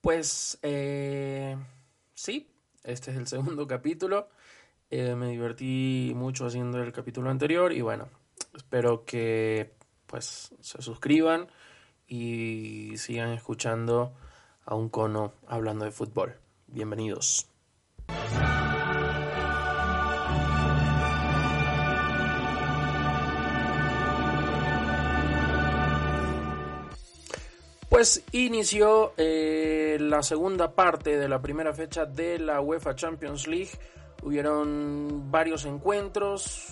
Pues eh, sí, este es el segundo capítulo. Eh, me divertí mucho haciendo el capítulo anterior y bueno, espero que pues se suscriban y sigan escuchando a un cono hablando de fútbol. Bienvenidos. Pues inició eh, la segunda parte de la primera fecha de la UEFA Champions League. Hubieron varios encuentros.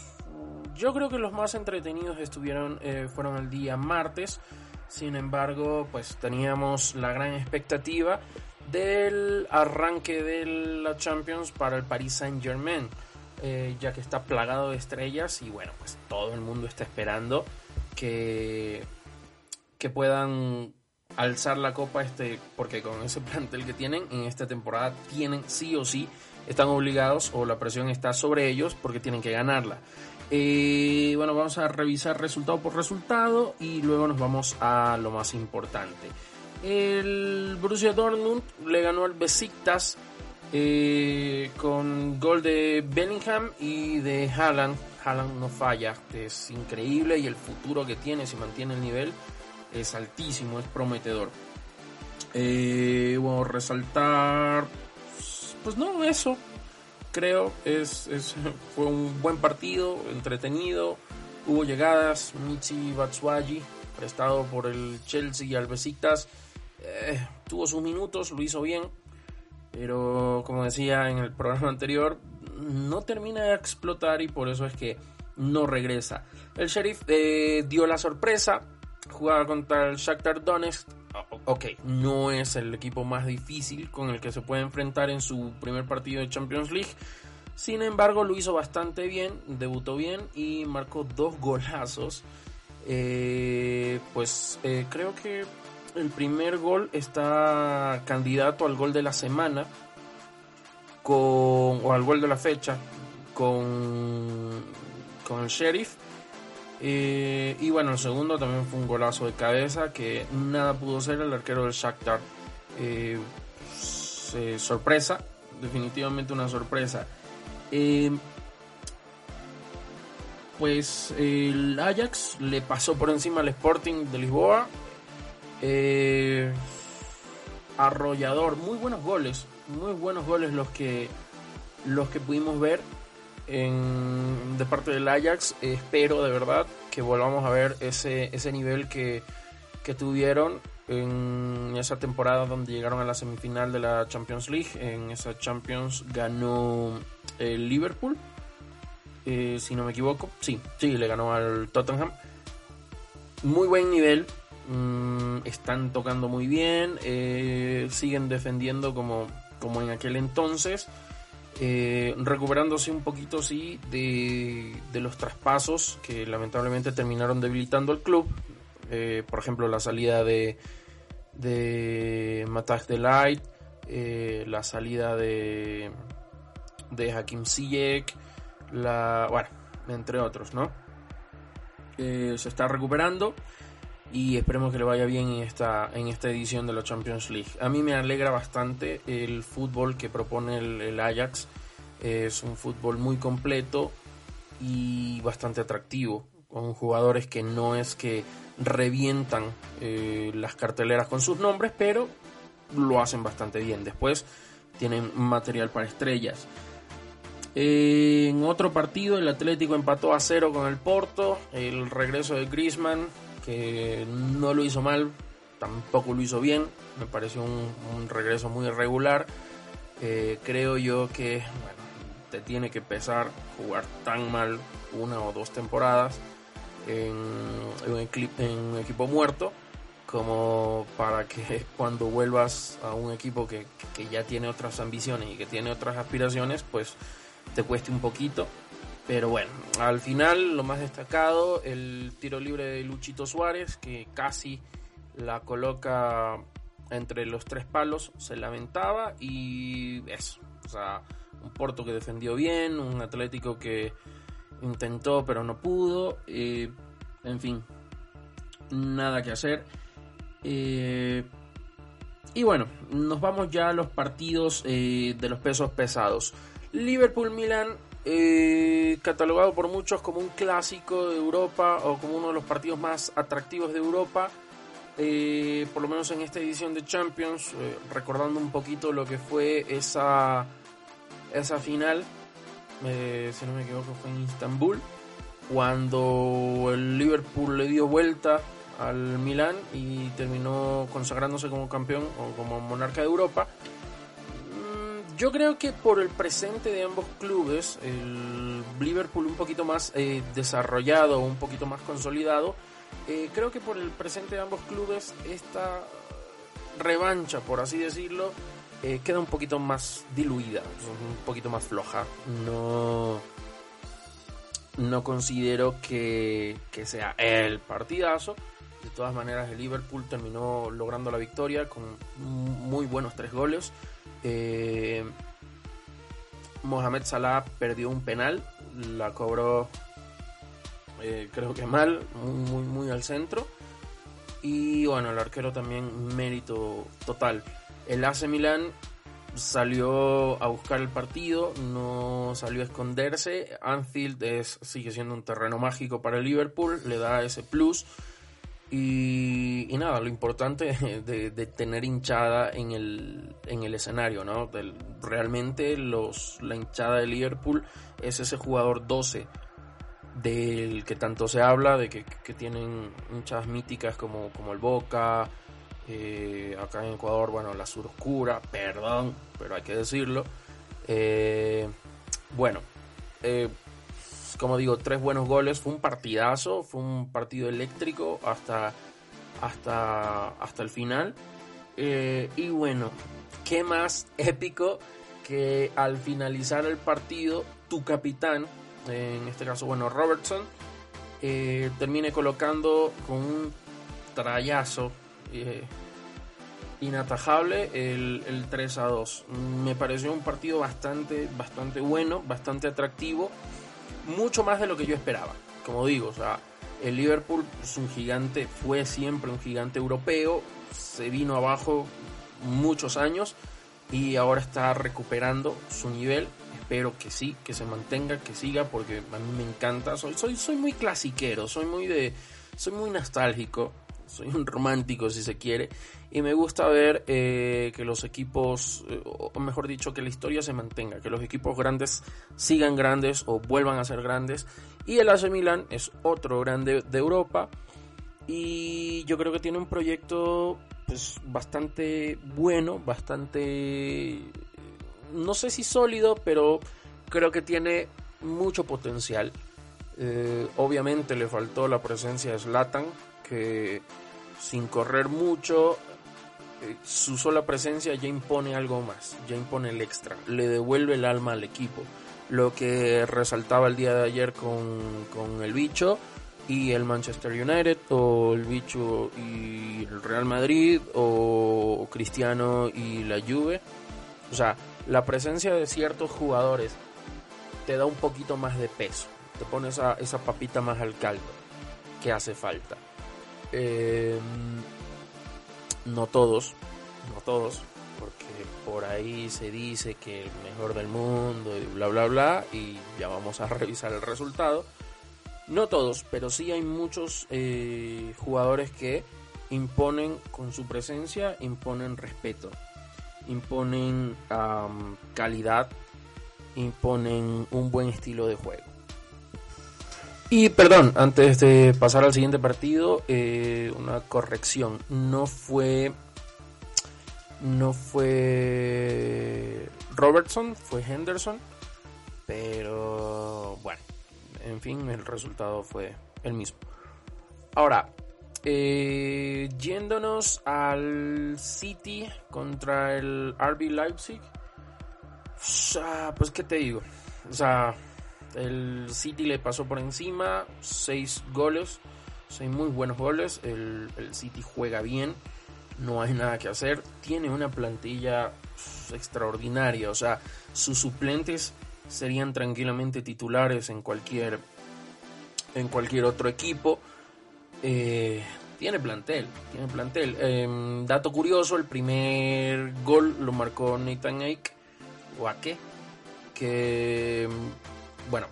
Yo creo que los más entretenidos estuvieron eh, fueron el día martes. Sin embargo, pues teníamos la gran expectativa del arranque de la Champions para el Paris Saint Germain, eh, ya que está plagado de estrellas y bueno, pues todo el mundo está esperando que, que puedan alzar la copa este porque con ese plantel que tienen en esta temporada tienen sí o sí están obligados o la presión está sobre ellos porque tienen que ganarla. Eh, bueno, vamos a revisar resultado por resultado y luego nos vamos a lo más importante. El Borussia Dortmund le ganó al Besiktas eh, con gol de Bellingham y de Haaland. Haaland no falla, es increíble y el futuro que tiene si mantiene el nivel es altísimo, es prometedor. Eh, bueno, resaltar, pues no, eso, creo, es, fue un buen partido, entretenido, hubo llegadas, Michi Batshuayi, prestado por el Chelsea y al eh, tuvo sus minutos, lo hizo bien, pero como decía en el programa anterior, no termina de explotar y por eso es que no regresa. El sheriff eh, dio la sorpresa, jugaba contra el Shakhtar Donetsk. Ok, no es el equipo más difícil con el que se puede enfrentar en su primer partido de Champions League. Sin embargo, lo hizo bastante bien, debutó bien y marcó dos golazos. Eh, pues eh, creo que el primer gol está candidato al gol de la semana con, o al gol de la fecha con, con el Sheriff. Eh, y bueno, el segundo también fue un golazo de cabeza que nada pudo ser el arquero del Shakhtar. Eh, sorpresa, definitivamente una sorpresa. Eh, pues el Ajax le pasó por encima al Sporting de Lisboa. arrollador, muy buenos goles, muy buenos goles los que los que pudimos ver de parte del Ajax. espero de verdad que volvamos a ver ese, ese nivel que, tuvieron en esa temporada donde llegaron a la semifinal de la Champions League. En esa Champions ganó el Liverpool, eh, si no me equivoco. Sí, sí, le ganó al Tottenham. Muy buen nivel. Mm, están tocando muy bien. Eh, siguen defendiendo como, como en aquel entonces. Eh, recuperándose un poquito, sí, de, los traspasos que lamentablemente terminaron debilitando el club. Eh, por ejemplo, la salida de, de Mataj Delight, eh, la salida de, de Hakim Ziyech, la, bueno, entre otros, ¿no? se está recuperando y esperemos que le vaya bien en esta, en esta edición de la Champions League. A mí me alegra bastante el fútbol que propone el, Ajax. Es un fútbol muy completo y bastante atractivo, con jugadores que no es que revientan eh, las carteleras con sus nombres, pero lo hacen bastante bien. Después tienen material para estrellas. En otro partido, el Atlético empató a cero con el Porto. El regreso de Griezmann no lo hizo mal, tampoco lo hizo bien, me pareció un, regreso muy irregular. Eh, creo yo que te tiene que pesar jugar tan mal una o dos temporadas en, un, equipo muerto como para que cuando vuelvas a un equipo que, ya tiene otras ambiciones y que tiene otras aspiraciones, pues te cueste un poquito. Pero bueno, al final lo más destacado, el tiro libre de Luchito Suárez, que casi la coloca entre los tres palos, se lamentaba y eso. O sea, un Porto que defendió bien, un Atlético que intentó pero no pudo. Eh, en fin, nada que hacer. Eh, Y bueno, nos vamos ya a los partidos eh, de los pesos pesados. Liverpool-Milan, eh, catalogado por muchos como un clásico de Europa o como uno de los partidos más atractivos de Europa. Eh, por lo menos en esta edición de Champions, recordando un poquito lo que fue esa, esa final, si no me equivoco fue en Istambul, cuando el Liverpool le dio vuelta al Milán y terminó consagrándose como campeón o como monarca de Europa. Yo creo que por el presente de ambos clubes, el Liverpool un poquito más eh, desarrollado, un poquito más consolidado, eh, creo que por el presente de ambos clubes esta revancha, por así decirlo, eh, queda un poquito más diluida, un poquito más floja. No, no considero que, que sea el partidazo, de todas maneras, el Liverpool terminó logrando la victoria con muy buenos tres goles. Eh, Mohamed Salah perdió un penal, la cobró eh, creo que mal, muy, muy al centro. Y bueno, el arquero también mérito total. El AC Milan salió a buscar el partido, no salió a esconderse. Anfield sigue siendo un terreno mágico para Liverpool, le da ese plus. Y, nada, lo importante de, tener hinchada en el, en el escenario, ¿no? realmente los, la hinchada de Liverpool es ese jugador 12 del que tanto se habla, de que, tienen hinchadas míticas como, como el Boca, eh, acá en Ecuador, bueno, la sur oscura, perdón, pero hay que decirlo. Eh, bueno, eh, como digo, tres buenos goles, fue un partidazo, fue un partido eléctrico hasta, hasta, hasta el final. Eh, y bueno, qué más épico que al finalizar el partido, tu capitán, en este caso, bueno, Robertson, eh, termine colocando con un trayazo eh, inatajable el, el, 3 a 2. Me pareció un partido bastante, bastante bueno, bastante atractivo mucho más de lo que yo esperaba. Como digo, o sea, el Liverpool es un gigante, fue siempre un gigante europeo, se vino abajo muchos años y ahora está recuperando su nivel. Espero que sí, que se mantenga, que siga, porque a mí me encanta. Soy, soy, soy muy clasiquero, soy muy de. soy muy nostálgico soy un romántico si se quiere, y me gusta ver eh, que los equipos, eh, o mejor dicho, que la historia se mantenga, que los equipos grandes sigan grandes o vuelvan a ser grandes, y el AC Milan es otro grande de Europa, y yo creo que tiene un proyecto pues bastante bueno, bastante, no sé si sólido, pero creo que tiene mucho potencial. Eh, obviamente le faltó la presencia de Slatan, que sin correr mucho, eh, su sola presencia ya impone algo más, ya impone el extra, le devuelve el alma al equipo. Lo que resaltaba el día de ayer con, el bicho y el Manchester United, o el bicho y el Real Madrid, o Cristiano y la Juve. O sea, la presencia de ciertos jugadores te da un poquito más de peso, te pone esa, esa papita más al caldo que hace falta. Eh, no todos, no todos, porque por ahí se dice que el mejor del mundo y bla bla bla, y ya vamos a revisar el resultado. No todos, pero sí hay muchos eh, jugadores que imponen con su presencia, imponen respeto, imponen calidad, imponen un buen estilo de juego. Y perdón, antes de pasar al siguiente partido, eh, una corrección. No fue. No fue Robertson, fue Henderson. Pero bueno, en fin, el resultado fue el mismo. Ahora, eh, yéndonos al City contra el RB Leipzig. Pues, ¿qué te digo? O sea, el City le pasó por encima, seis goles, seis muy buenos goles. El, City juega bien, no hay nada que hacer. Tiene una plantilla extraordinaria, o sea, sus suplentes serían tranquilamente titulares en cualquier en cualquier otro equipo. Eh, tiene plantel, tiene plantel. Em, dato curioso, el primer gol lo marcó Nathan Ake, o Ake, que, bueno,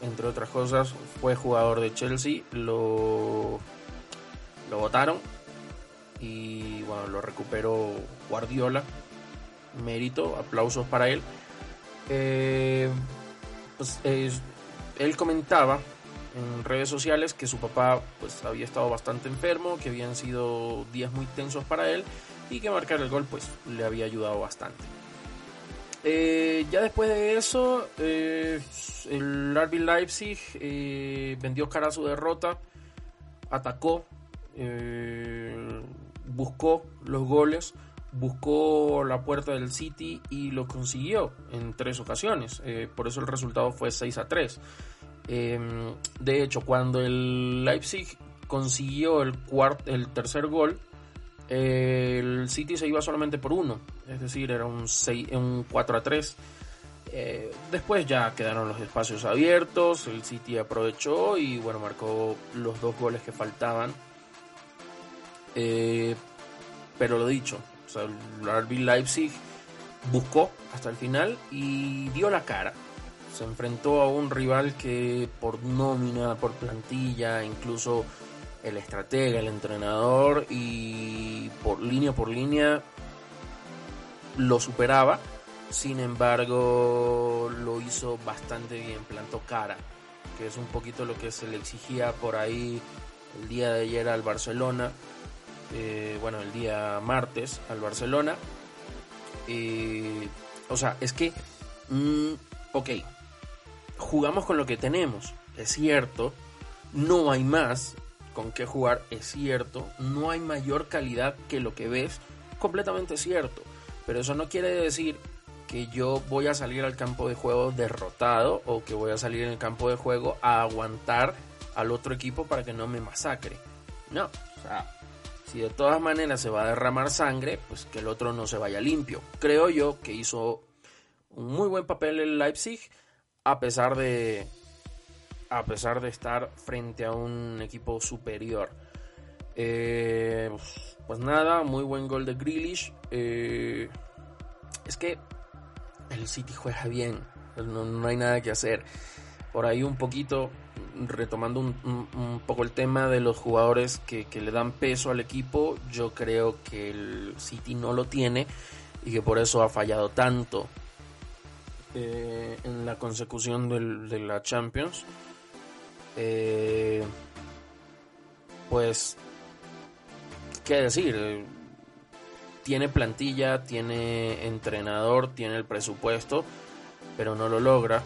entre otras cosas, fue jugador de Chelsea, lo, lo votaron y bueno, lo recuperó Guardiola. Mérito, aplausos para él. Eh, pues, él comentaba en redes sociales que su papá pues había estado bastante enfermo, que habían sido días muy tensos para él y que marcar el gol pues le había ayudado bastante. Eh, ya después de eso, eh, el RB Leipzig eh, vendió cara a su derrota, atacó, buscó los goles, buscó la puerta del City y lo consiguió en tres ocasiones. por eso el resultado fue 6 a 3. Em, de hecho, cuando el Leipzig consiguió el, el tercer gol, el City se iba solamente por uno, es decir, era un, 6, un 4 a 3. Eh, después ya quedaron los espacios abiertos, el City aprovechó y bueno, marcó los dos goles que faltaban. Eh, pero lo dicho, el RB Leipzig buscó hasta el final y dio la cara se enfrentó a un rival que por nómina, por plantilla, incluso el estratega, el entrenador y por línea por línea lo superaba. Sin embargo, lo hizo bastante bien, plantó cara, que es un poquito lo que se le exigía por ahí el día de ayer al Barcelona, eh, bueno, el día martes al Barcelona. Eh, o sea, es que, mm, ok, jugamos con lo que tenemos, es cierto, no hay más con qué jugar, es cierto, no hay mayor calidad que lo que ves, completamente cierto, pero eso no quiere decir que yo voy a salir al campo de juego derrotado o que voy a salir en el campo de juego a aguantar al otro equipo para que no me masacre. No, o sea, si de todas maneras se va a derramar sangre, pues que el otro no se vaya limpio. Creo yo que hizo un muy buen papel el Leipzig a pesar de a pesar de estar frente a un equipo superior. Eh, pues nada, muy buen gol de Grealish. Eh, es que el City juega bien, no, hay nada que hacer. Por ahí un poquito, retomando un, poco el tema de los jugadores que, le dan peso al equipo, yo creo que el City no lo tiene y que por eso ha fallado tanto. Eh, en la consecución de la Champions. Eh, pues, ¿qué decir? Tiene plantilla, tiene entrenador, tiene el presupuesto, pero no lo logra.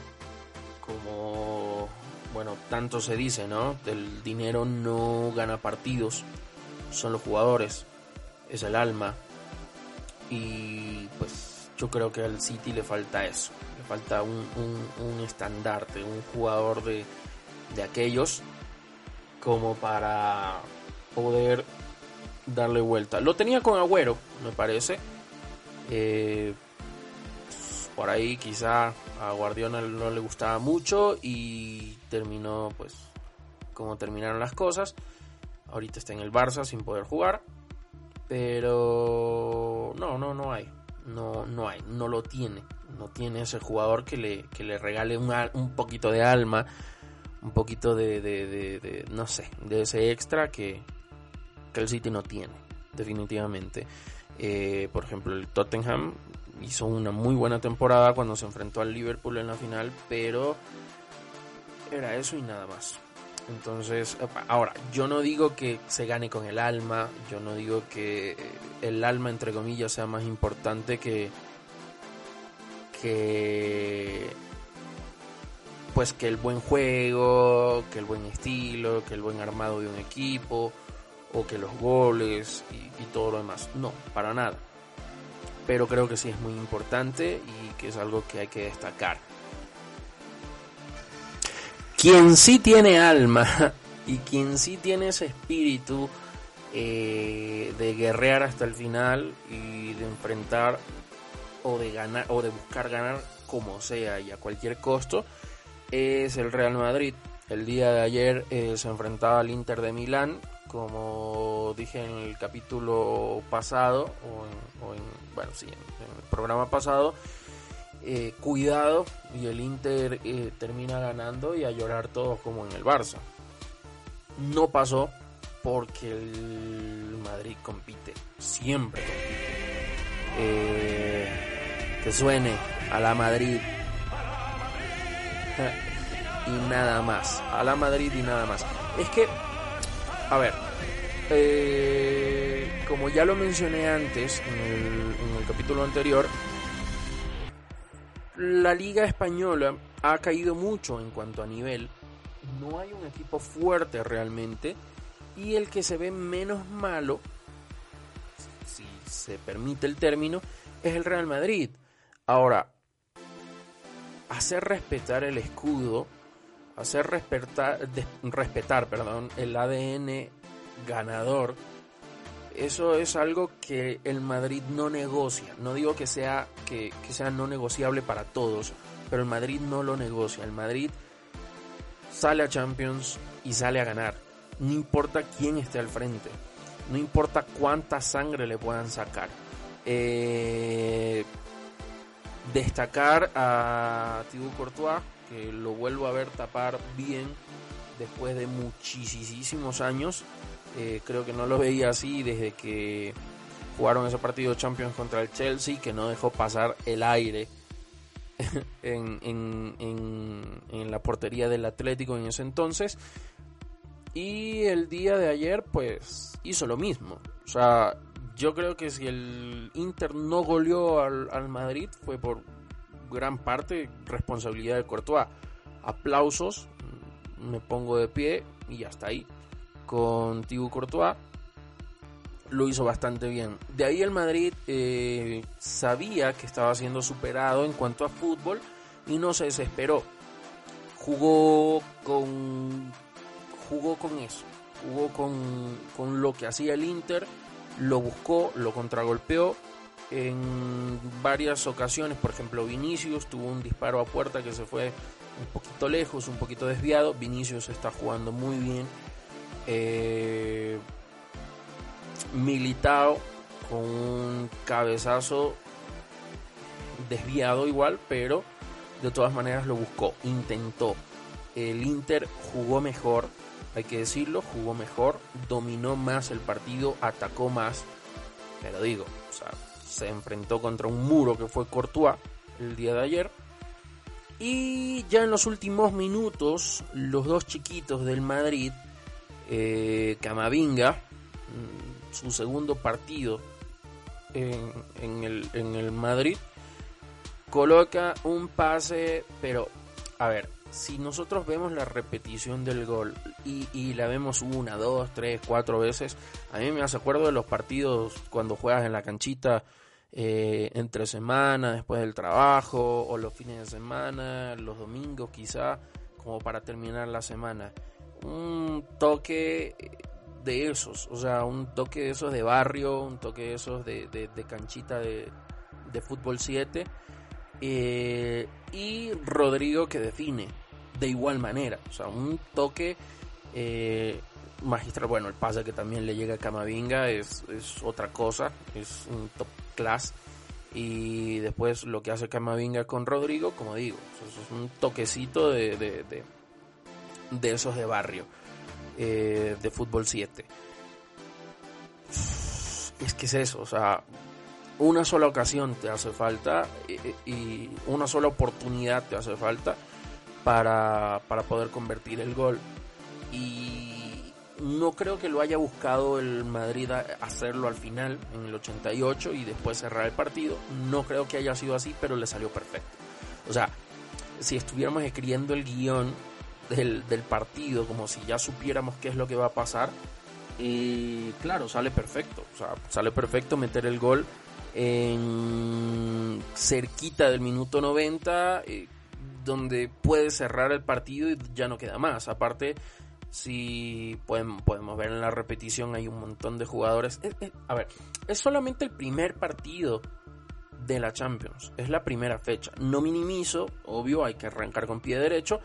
Como, bueno, tanto se dice, ¿no? El dinero no gana partidos, son los jugadores, es el alma. Y pues yo creo que al City le falta eso falta un, un, estandarte, un jugador de, de aquellos como para poder darle vuelta. Lo tenía con Agüero, me parece. Eh, por ahí quizá a Guardiola no le gustaba mucho y terminó pues como terminaron las cosas. Ahorita está en el Barça sin poder jugar. Pero no, no, no hay. No, no hay, no lo tiene no tiene ese jugador que le, que le regale un, un poquito de alma, un poquito de, de, no sé, de ese extra que, que el City no tiene, definitivamente. Eh, por ejemplo, el Tottenham hizo una muy buena temporada cuando se enfrentó al Liverpool en la final, pero era eso y nada más. Entonces, ahora, yo no digo que se gane con el alma, yo no digo que el alma, entre comillas, sea más importante que, que pues que el buen juego, que el buen estilo, que el buen armado de un equipo, o que los goles y, todo lo demás. No, para nada. Pero creo que sí es muy importante y que es algo que hay que destacar. Quien sí tiene alma y quien sí tiene ese espíritu eh, de guerrear hasta el final y de enfrentar o de ganar o de buscar ganar como sea y a cualquier costo es el Real Madrid. El día de ayer eh, se enfrentaba al Inter de Milán como dije en el capítulo pasado, o en, bueno, sí, en, el programa pasado, eh, cuidado y el Inter eh, termina ganando y a llorar todos como en el Barça. No pasó porque el Madrid compite, siempre compite. Que suene a la Madrid. Y nada más. A la Madrid y nada más. Es que a ver, eh, como ya lo mencioné antes en el, capítulo anterior, la liga española ha caído mucho en cuanto a nivel. No hay un equipo fuerte realmente. Y el que se ve menos malo, si se permite el término, es el Real Madrid. Ahora, hacer respetar el escudo hacer respetar, respetar perdón, el ADN ganador, eso es algo que el Madrid no negocia. No digo que sea, que, que sea no negociable para todos, pero el Madrid no lo negocia. El Madrid sale a Champions y sale a ganar. No importa quién esté al frente. No importa cuánta sangre le puedan sacar. Eh, destacar a Thibaut Courtois lo vuelvo a ver tapar bien después de muchísimos años. Eh, creo que no lo veía así desde que jugaron ese partido Champions contra el Chelsea, que no dejó pasar el aire en, en, la portería del Atlético en ese entonces. Y el día de ayer, pues hizo lo mismo. O sea, yo creo que si el Inter no goleó al, Madrid fue por gran parte responsabilidad de Courtois. Aplausos, me pongo de pie y hasta ahí. Con Courtois lo hizo bastante bien. De ahí el Madrid eh, sabía que estaba siendo superado en cuanto a fútbol y no se desesperó. Jugó con jugó con eso, jugó con, con lo que hacía el Inter, lo buscó, lo contragolpeó en varias ocasiones, por ejemplo Vinicius tuvo un disparo a puerta que se fue un poquito lejos, un poquito desviado, Vinicius está jugando muy bien, eh, Militao con un cabezazo desviado igual, pero de todas maneras lo buscó, intentó. El Inter jugó mejor, hay que decirlo, jugó mejor, dominó más el partido, atacó más, pero digo, o sea, se enfrentó contra un muro que fue Courtois el día de ayer. Y ya en los últimos minutos, los dos chiquitos del Madrid, eh, Camavinga, mm, su segundo partido en el Madrid, coloca un pase, pero a ver, si nosotros vemos la repetición del gol y, la vemos una, dos, tres, cuatro veces, a mí me hace acuerdo de los partidos cuando juegas en la canchita eh, entre semana, después del trabajo, o los fines de semana, los domingos quizá, como para terminar la semana. Un toque de esos, o sea, un toque de esos de barrio, un toque de esos de, canchita de, fútbol 7. Eh, y Rodrigo que define de igual manera, o sea, un toque eh, magistral. Bueno, el pase que también le llega a Camavinga es, otra cosa, es un top class. Y después lo que hace Camavinga con Rodrigo, como digo, es un toquecito de, de, esos de barrio, eh, de fútbol 7. Es que es eso, o sea, una sola ocasión te hace falta y, una sola oportunidad te hace falta para, para poder convertir el gol. Y no creo que lo haya buscado el Madrid hacerlo al final, en el 88, y después cerrar el partido. No creo que haya sido así, pero le salió perfecto. O sea, si estuviéramos escribiendo el guion del, partido, como si ya supiéramos qué es lo que va a pasar, y claro, sale perfecto. O sea, sale perfecto meter el gol en cerquita del minuto 90, eh, donde puede cerrar el partido y ya no queda más. Aparte, si podemos ver en la repetición, hay un montón de jugadores. a ver, es solamente el primer partido de la Champions. Es la primera fecha. No minimizo, obvio, hay que arrancar con pie derecho,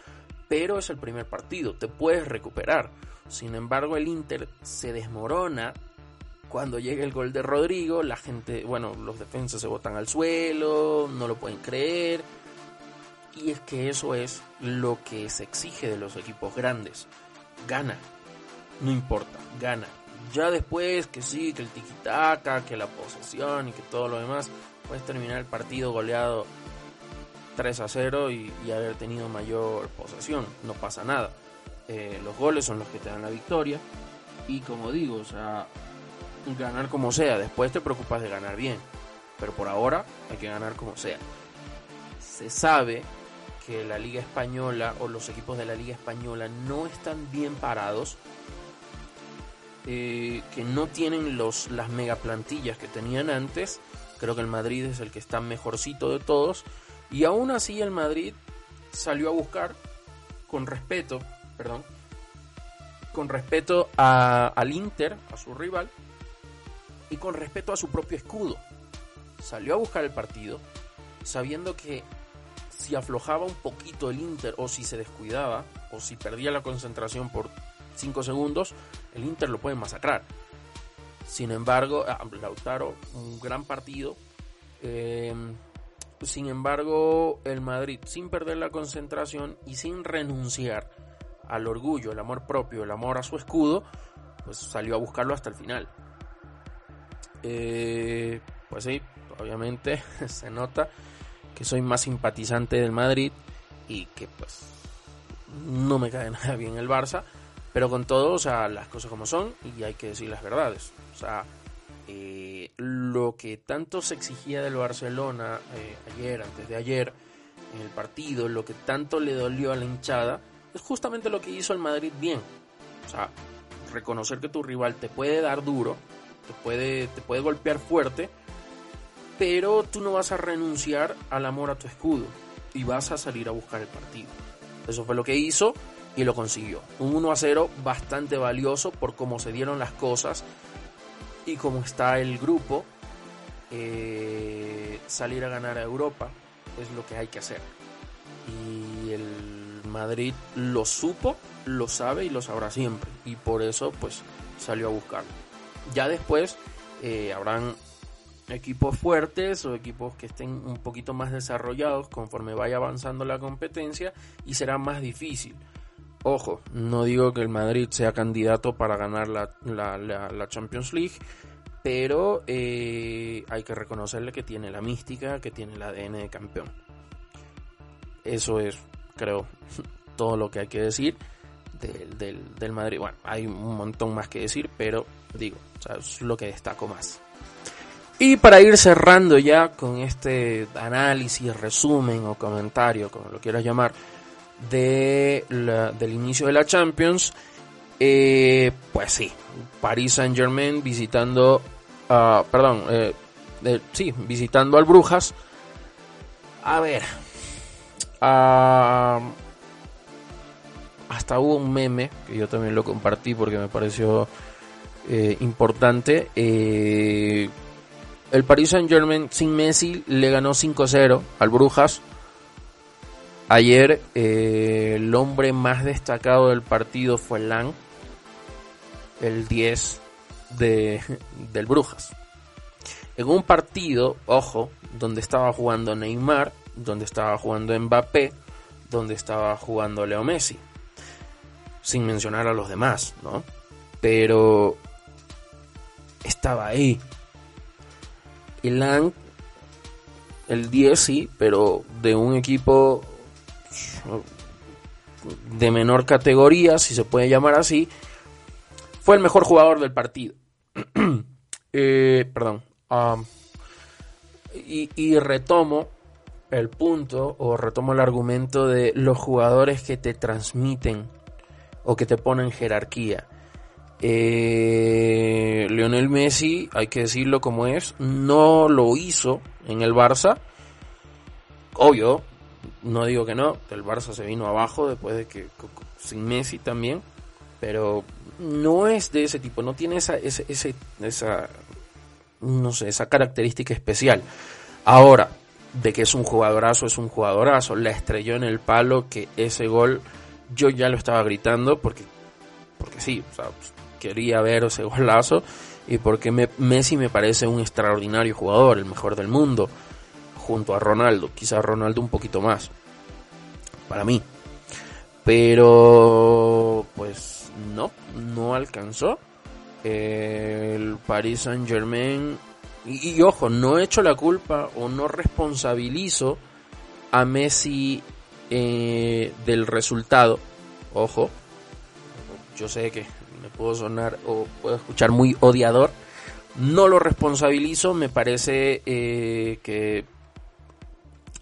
pero es el primer partido. Te puedes recuperar. Sin embargo, el Inter se desmorona cuando llega el gol de Rodrigo. La gente, bueno, los defensas se botan al suelo, no lo pueden creer. Y es que eso es lo que se exige de los equipos grandes. Gana, no importa, gana. Ya después que sí, que el tiki-taka, que la posesión y que todo lo demás, puedes terminar el partido goleado 3 a 0 y, haber tenido mayor posesión. No pasa nada. Eh, los goles son los que te dan la victoria. Y como digo, o sea, ganar como sea. Después te preocupas de ganar bien. Pero por ahora hay que ganar como sea. Se sabe que la Liga Española o los equipos de la Liga Española no están bien parados. Eh, que no tienen los, las mega plantillas que tenían antes. Creo que el Madrid es el que está mejorcito de todos. Y aún así el Madrid salió a buscar con respeto, perdón, con respeto al Inter, a su rival, y con respeto a su propio escudo. Salió a buscar el partido, sabiendo que si aflojaba un poquito el Inter o si se descuidaba o si perdía la concentración por 5 segundos, el Inter lo puede masacrar. Sin embargo, ah, Lautaro, un gran partido. Eh, sin embargo, el Madrid, sin perder la concentración y sin renunciar al orgullo, el amor propio, el amor a su escudo, pues salió a buscarlo hasta el final. Eh, pues sí, obviamente se nota que soy más simpatizante del Madrid y que pues no me cae nada bien el Barça, pero con todo, o sea, las cosas como son y hay que decir las verdades. O sea, eh, lo que tanto se exigía del Barcelona eh, ayer, antes de ayer, en el partido, lo que tanto le dolió a la hinchada, es justamente lo que hizo el Madrid bien. O sea, reconocer que tu rival te puede dar duro, te puede, te puede golpear fuerte, pero tú no vas a renunciar al amor a tu escudo y vas a salir a buscar el partido. Eso fue lo que hizo y lo consiguió. Un 1 a 0 bastante valioso por cómo se dieron las cosas y cómo está el grupo. Eh, salir a ganar a Europa es lo que hay que hacer. Y el Madrid lo supo, lo sabe y lo sabrá siempre. Y por eso pues salió a buscarlo. Ya después eh, habrán equipos fuertes o equipos que estén un poquito más desarrollados conforme vaya avanzando la competencia y será más difícil. Ojo, no digo que el Madrid sea candidato para ganar la, la, Champions League, pero eh, hay que reconocerle que tiene la mística, que tiene el ADN de campeón. Eso es, creo, todo lo que hay que decir del, del, Madrid. Bueno, hay un montón más que decir, pero digo, es lo que destaco más. Y para ir cerrando ya con este análisis, resumen o comentario, como lo quieras llamar, de del inicio de la Champions, eh, pues sí, Paris Saint Germain visitando, uh, perdón, eh, sí, visitando al Brujas. A ver, uh, hasta hubo un meme que yo también lo compartí porque me pareció eh, importante. El Paris Saint Germain sin Messi le ganó 5-0 al Brujas. Ayer eh, el hombre más destacado del partido fue Lang, el 10 de, del Brujas. En un partido, ojo, donde estaba jugando Neymar, donde estaba jugando Mbappé, donde estaba jugando Leo Messi. Sin mencionar a los demás, ¿no? Pero estaba ahí. El Lang, el 10 sí, pero de un equipo de menor categoría, si se puede llamar así, fue el mejor jugador del partido. Eh, perdón. y, y retomo el punto o retomo el argumento de los jugadores que te transmiten o que te ponen jerarquía. Eh, Lionel Messi, hay que decirlo como es, no lo hizo en el Barça. Obvio, no digo que no, el Barça se vino abajo después de que sin Messi también, pero no es de ese tipo, no tiene esa, ese, esa, no sé, esa característica especial. Ahora, de que es un jugadorazo, es un jugadorazo, la estrelló en el palo, que ese gol yo ya lo estaba gritando porque porque sí, o sea, quería ver ese golazo y porque Messi me parece un extraordinario jugador, el mejor del mundo, junto a Ronaldo, quizás Ronaldo un poquito más, para mí. Pero, pues no, no alcanzó. El Paris Saint Germain, y, ojo, no he hecho la culpa o no responsabilizo a Messi eh, del resultado. Ojo, yo sé que puedo sonar o puedo escuchar muy odiador. No lo responsabilizo, me parece eh, que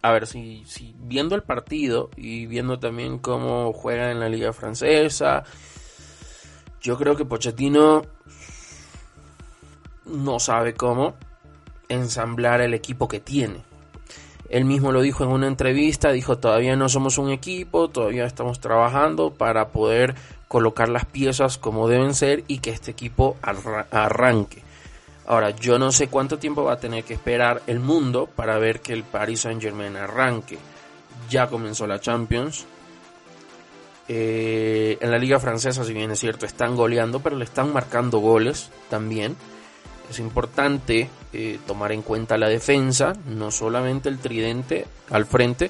a ver, si, si, viendo el partido y viendo también cómo juega en la liga francesa, yo creo que Pochettino no sabe cómo ensamblar el equipo que tiene. Él mismo lo dijo en una entrevista, dijo todavía no somos un equipo, todavía estamos trabajando para poder colocar las piezas como deben ser y que este equipo arranque. Ahora, yo no sé cuánto tiempo va a tener que esperar el mundo para ver que el Paris Saint Germain arranque. Ya comenzó la Champions. Eh, en la liga francesa, si bien es cierto, están goleando, pero le están marcando goles también. Es importante eh, tomar en cuenta la defensa, no solamente el tridente al frente,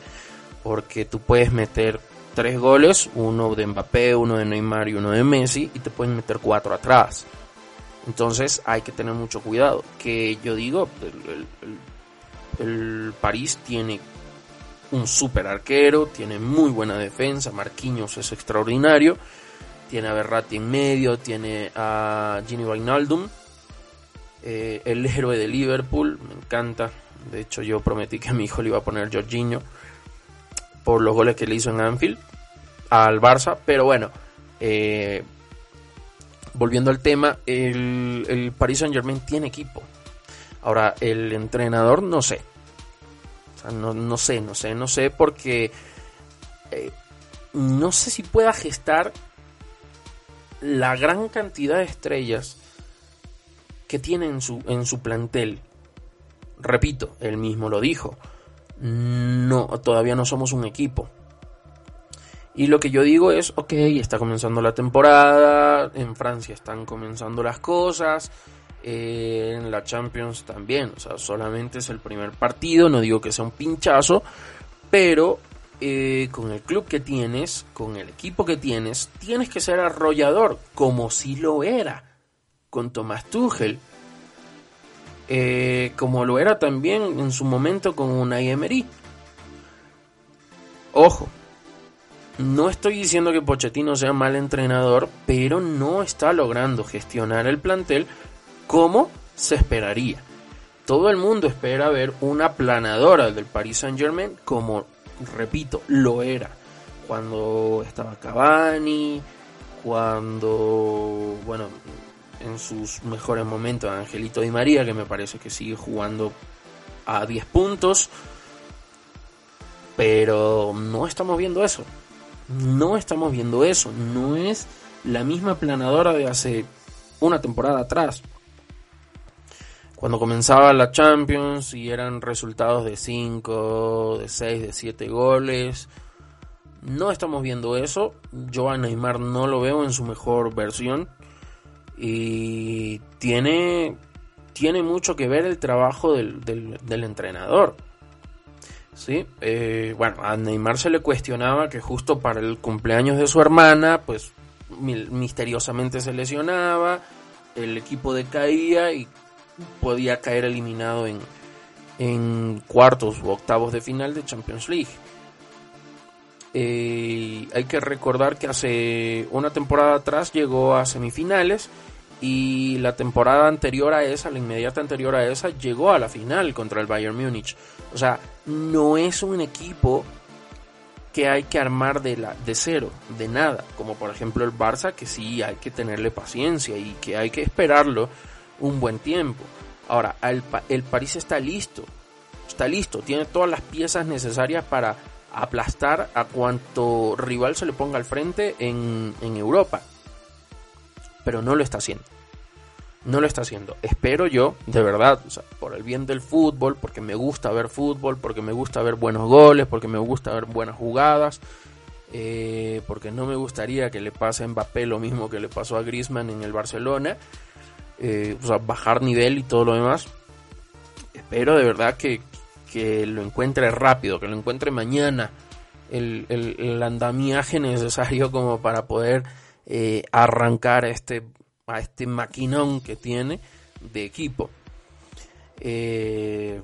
porque tú puedes meter tres goles, uno de Mbappé, uno de Neymar y uno de Messi, y te pueden meter cuatro atrás. Entonces hay que tener mucho cuidado. Que yo digo, el, París tiene un super arquero, tiene muy buena defensa, Marquinhos es extraordinario, tiene a Berratti en medio, tiene a Gini Wijnaldum, eh, el héroe de Liverpool, me encanta. De hecho, yo prometí que a mi hijo le iba a poner Jorginho por los goles que le hizo en Anfield al Barça, pero bueno, eh, volviendo al tema, el, el Paris Saint Germain tiene equipo. Ahora, el entrenador no sé. O sea, no, sé, no sé, no sé porque eh, no sé si pueda gestar la gran cantidad de estrellas que tiene en su, en su plantel. Repito, él mismo lo dijo. No, todavía no somos un equipo. Y lo que yo digo es, ok, está comenzando la temporada, en Francia están comenzando las cosas, eh, en la Champions también, o sea, solamente es el primer partido, no digo que sea un pinchazo, pero eh, con el club que tienes, con el equipo que tienes, tienes que ser arrollador, como si lo era con Tomás Tuchel, eh, como lo era también en su momento con Unai Emery. Ojo, no estoy diciendo que Pochettino sea mal entrenador, pero no está logrando gestionar el plantel como se esperaría. Todo el mundo espera ver una planadora del Paris Saint Germain como, repito, lo era. Cuando estaba Cavani, cuando, bueno, en sus mejores momentos Angelito Di María, que me parece que sigue jugando a 10 puntos. Pero no estamos viendo eso. No estamos viendo eso, no es la misma planadora de hace una temporada atrás. Cuando comenzaba la Champions y eran resultados de 5, de 6, de 7 goles. No estamos viendo eso. Yo a Neymar no lo veo en su mejor versión. Y tiene, tiene mucho que ver el trabajo del, del entrenador. Sí, eh, bueno, a Neymar se le cuestionaba que justo para el cumpleaños de su hermana, pues misteriosamente se lesionaba, el equipo decaía y podía caer eliminado en, en cuartos u octavos de final de Champions League. Eh, hay que recordar que hace una temporada atrás llegó a semifinales y la temporada anterior a esa, la inmediata anterior a esa, llegó a la final contra el Bayern Múnich. O sea, no es un equipo que hay que armar de, la, de cero, de nada, como por ejemplo el Barça, que sí hay que tenerle paciencia y que hay que esperarlo un buen tiempo. Ahora, el, el París está listo, está listo, tiene todas las piezas necesarias para aplastar a cuanto rival se le ponga al frente en, en Europa pero no lo está haciendo. No lo está haciendo. Espero yo, de verdad, por el bien del fútbol, porque me gusta ver fútbol, porque me gusta ver buenos goles, porque me gusta ver buenas jugadas. eh, porque no me gustaría que le pase a Mbappé lo mismo que le pasó a Griezmann en el Barcelona, eh, o sea, bajar nivel y todo lo demás. Espero de verdad que, que lo encuentre rápido, que lo encuentre mañana el, andamiaje necesario como para poder eh, arrancar a este, a este maquinón que tiene de equipo. Eh,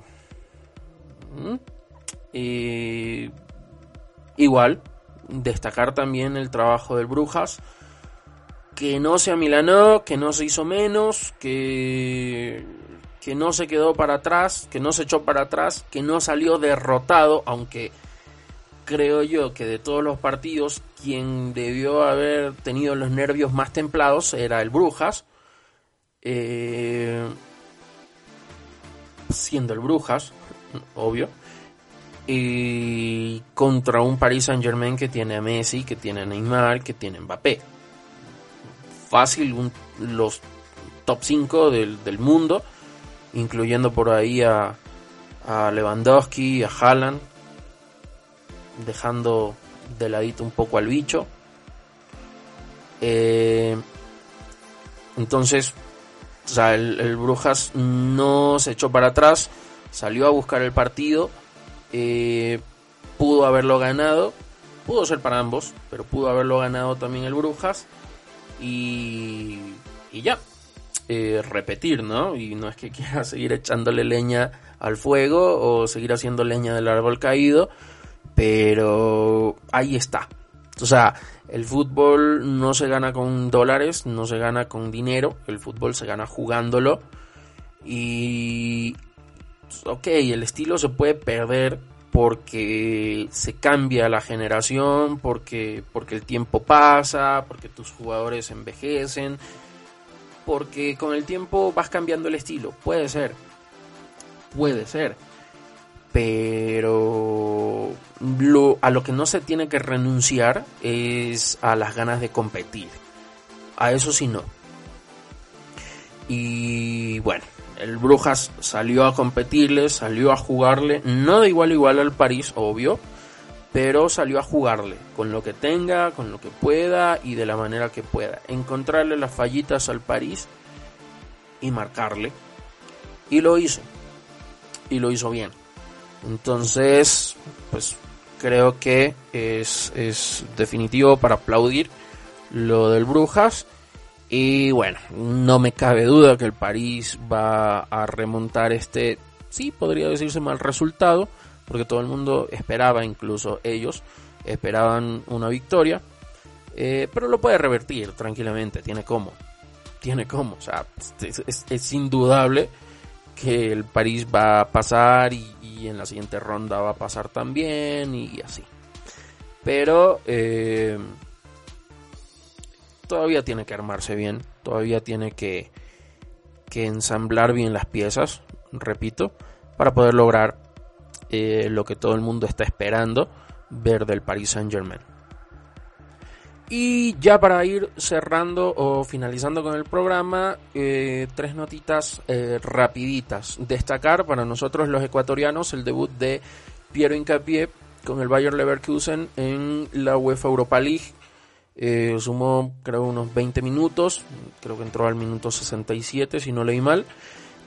igual, destacar también el trabajo del Brujas, que no se amilanó, que no se hizo menos, que, que no se quedó para atrás, que no se echó para atrás, que no salió derrotado, aunque creo yo que de todos los partidos quien debió haber tenido los nervios más templados era el Brujas. Eh, siendo el Brujas, obvio. Y contra un Paris Saint Germain que tiene a Messi, que tiene a Neymar, que tiene a Mbappé. Fácil los top 5 del, del, mundo, incluyendo por ahí a, a Lewandowski, a Haaland, dejando de ladito un poco al bicho. Eh, entonces, o sea, el, Brujas no se echó para atrás, salió a buscar el partido, eh, pudo haberlo ganado, pudo ser para ambos, pero pudo haberlo ganado también el Brujas y, y ya. Eh, repetir, ¿no? Y no es que quiera seguir echándole leña al fuego o seguir haciendo leña del árbol caído, pero ahí está. O sea, el fútbol no se gana con dólares, no se gana con dinero, el fútbol se gana jugándolo. Y, ok, el estilo se puede perder porque se cambia la generación, porque, porque el tiempo pasa, porque tus jugadores envejecen, porque con el tiempo vas cambiando el estilo. Puede ser, puede ser pero lo, a lo que no se tiene que renunciar es a las ganas de competir. A eso sí no. Y bueno, el Brujas salió a competirle, salió a jugarle, no de igual igual al París, obvio, pero salió a jugarle con lo que tenga, con lo que pueda y de la manera que pueda. Encontrarle las fallitas al París y marcarle. Y lo hizo. Y lo hizo bien. Entonces, pues creo que es, es definitivo para aplaudir lo del Brujas. Y bueno, no me cabe duda que el París va a remontar este, sí, podría decirse mal resultado, porque todo el mundo esperaba, incluso ellos, esperaban una victoria. Eh, pero lo puede revertir tranquilamente, tiene cómo. Tiene cómo, o sea, es, indudable que el París va a pasar y, en la siguiente ronda va a pasar también y así. Pero eh, todavía tiene que armarse bien, todavía tiene que, que ensamblar bien las piezas, repito, para poder lograr eh, lo que todo el mundo está esperando ver del Paris Saint Germain. Y ya para ir cerrando o finalizando con el programa, eh, tres notitas eh, rapiditas. Destacar para nosotros los ecuatorianos el debut de Piero Incapié con el Bayer Leverkusen en la UEFA Europa League. Eh, sumó creo unos 20 minutos, creo que entró al minuto 67 si no leí mal.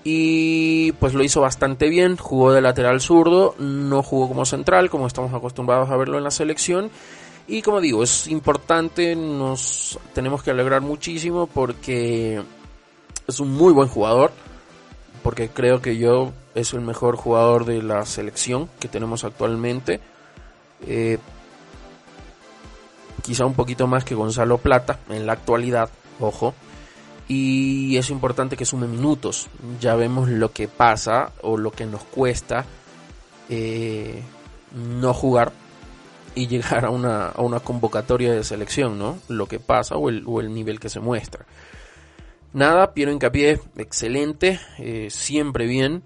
Y pues lo hizo bastante bien, jugó de lateral zurdo, no jugó como central como estamos acostumbrados a verlo en la selección y como digo, es importante, nos tenemos que alegrar muchísimo porque es un muy buen jugador, porque creo que yo es el mejor jugador de la selección que tenemos actualmente. Eh, quizá un poquito más que Gonzalo Plata en la actualidad, ojo. Y es importante que sume minutos. Ya vemos lo que pasa o lo que nos cuesta eh, no jugar y llegar a una, a una convocatoria de selección, ¿no? Lo que pasa o el, o el nivel que se muestra. Nada, Piero Hincapié, excelente, eh, siempre bien.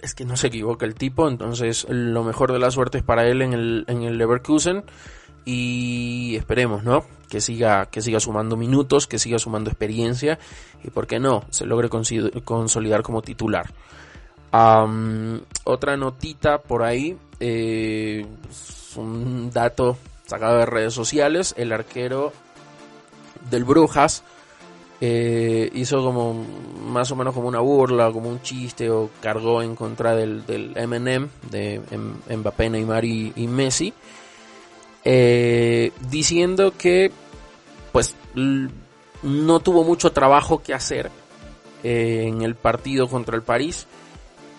Es que no se equivoca el tipo, entonces lo mejor de la suerte es para él en el, en el Leverkusen. Y esperemos, ¿no? Que siga, que siga sumando minutos, que siga sumando experiencia y, ¿por qué no?, se logre consolidar como titular. otra notita por ahí, eh, un dato destacado de redes sociales, el arquero del Brujas eh, hizo como más o menos como una burla, como un chiste o cargó en contra del, del M&M de Mbappé, Neymar y, y Messi, eh, diciendo que pues no tuvo mucho trabajo que hacer eh, en el partido contra el París,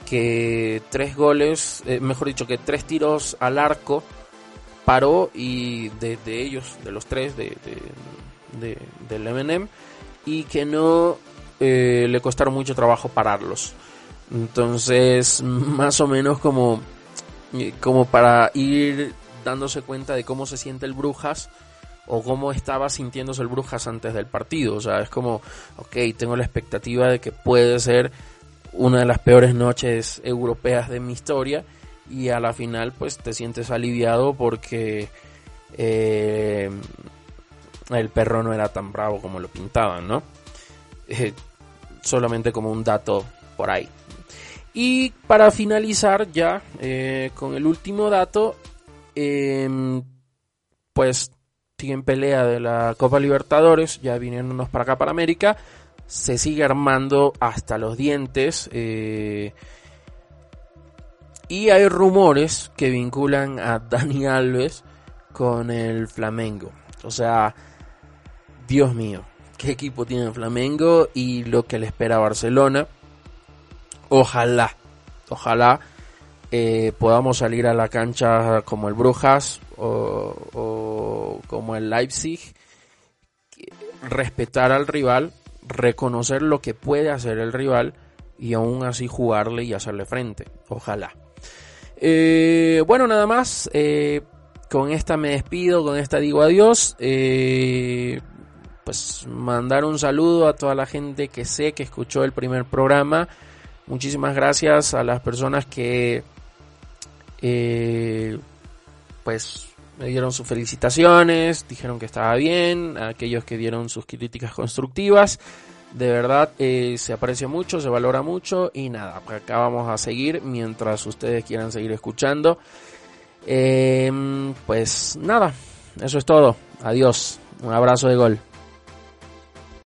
que tres goles, eh, mejor dicho, que tres tiros al arco paró y de, ellos, de los tres de, del M&M, y que no le costaron mucho trabajo pararlos. Entonces, más o menos como, como para ir dándose cuenta de cómo se siente el Brujas o cómo estaba sintiéndose el Brujas antes del partido. O sea, es como, ok, tengo la expectativa de que puede ser una de las peores noches europeas de mi historia y a la final pues te sientes aliviado porque eh, el perro no era tan bravo como lo pintaban, ¿no? Eh, solamente como un dato por ahí. Y para finalizar ya eh, con el último dato, em, pues sigue en pelea de la Copa Libertadores, ya viniéndonos para acá para América, se sigue armando hasta los dientes. Eh, y hay rumores que vinculan a Dani Alves con el Flamengo. O sea, Dios mío, qué equipo tiene el Flamengo y lo que le espera a Barcelona. Ojalá, ojalá eh, podamos salir a la cancha como el Brujas o, como el Leipzig, respetar al rival, reconocer lo que puede hacer el rival y aún así jugarle y hacerle frente. Ojalá. Eh, bueno, nada más. Eh, con esta me despido, con esta digo adiós. Pues mandar un saludo a toda la gente que sé que escuchó el primer programa. Muchísimas gracias a las personas que pues me dieron sus felicitaciones, dijeron que estaba bien, a aquellos que dieron sus críticas constructivas. De verdad eh, se aprecia mucho, se valora mucho y nada, acá vamos a seguir mientras ustedes quieran seguir escuchando. Em, pues nada, eso es todo. Adiós. Un abrazo de gol.